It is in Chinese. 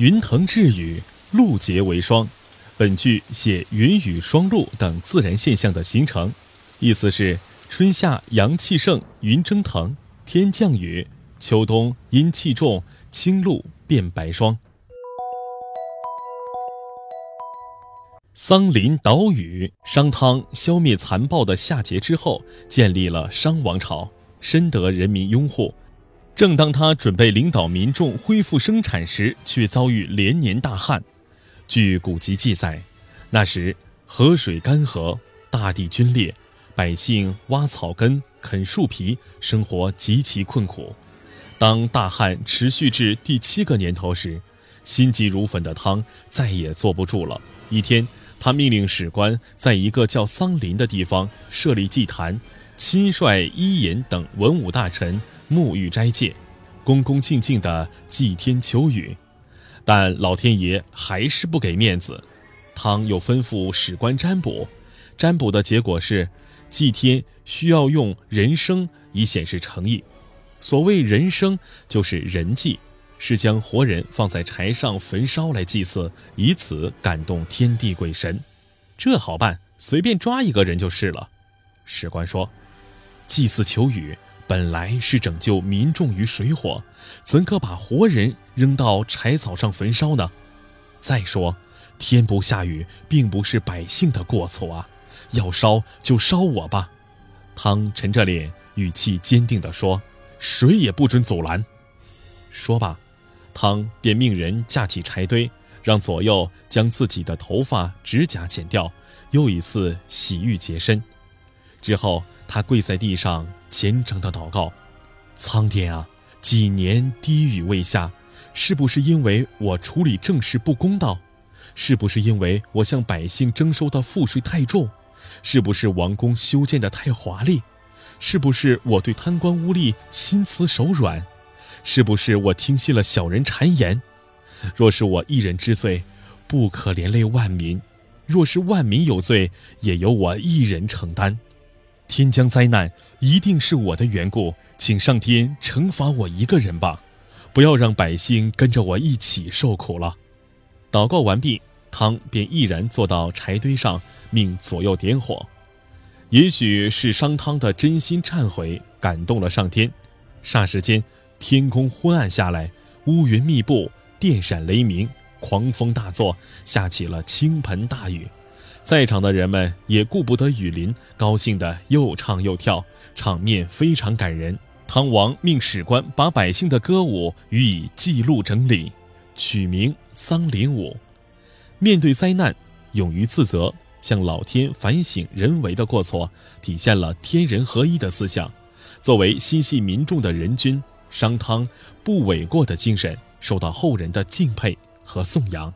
云腾致雨，露结为霜。本句写云雨霜露等自然现象的形成，意思是春夏阳气盛，云蒸腾，天降雨；秋冬阴气重，青露变白霜。桑林岛屿，商汤消灭残暴的夏桀之后，建立了商王朝，深得人民拥护。正当他准备领导民众恢复生产时，却遭遇连年大旱。据古籍记载，那时河水干涸，大地龟裂，百姓挖草根、啃树皮，生活极其困苦。当大旱持续至第七个年头时，心急如焚的汤再也坐不住了。一天。他命令史官在一个叫桑林的地方设立祭坛，亲率伊尹等文武大臣沐浴斋戒，恭恭敬敬地祭天求雨。但老天爷还是不给面子，汤又吩咐史官占卜，占卜的结果是，祭天需要用人参以显示诚意。所谓人参，就是人祭。是将活人放在柴上焚烧来祭祀，以此感动天地鬼神。这好办，随便抓一个人就是了。史官说：“祭祀求雨本来是拯救民众于水火，怎可把活人扔到柴草上焚烧呢？再说，天不下雨并不是百姓的过错啊，要烧就烧我吧。”汤沉着脸，语气坚定地说：“谁也不准阻拦。”说罢。汤便命人架起柴堆，让左右将自己的头发、指甲剪掉，又一次洗浴洁身。之后，他跪在地上虔诚的祷告：“苍天啊，几年滴雨未下，是不是因为我处理政事不公道？是不是因为我向百姓征收的赋税太重？是不是王宫修建的太华丽？是不是我对贪官污吏心慈手软？”是不是我听信了小人谗言？若是我一人之罪，不可连累万民；若是万民有罪，也由我一人承担。天将灾难，一定是我的缘故，请上天惩罚我一个人吧，不要让百姓跟着我一起受苦了。祷告完毕，汤便毅然坐到柴堆上，命左右点火。也许是商汤的真心忏悔感动了上天，霎时间。天空昏暗下来，乌云密布，电闪雷鸣，狂风大作，下起了倾盆大雨。在场的人们也顾不得雨淋，高兴的又唱又跳，场面非常感人。汤王命史官把百姓的歌舞予以记录整理，取名《桑林舞》。面对灾难，勇于自责，向老天反省人为的过错，体现了天人合一的思想。作为心系民众的人君。商汤不诿过的精神受到后人的敬佩和颂扬。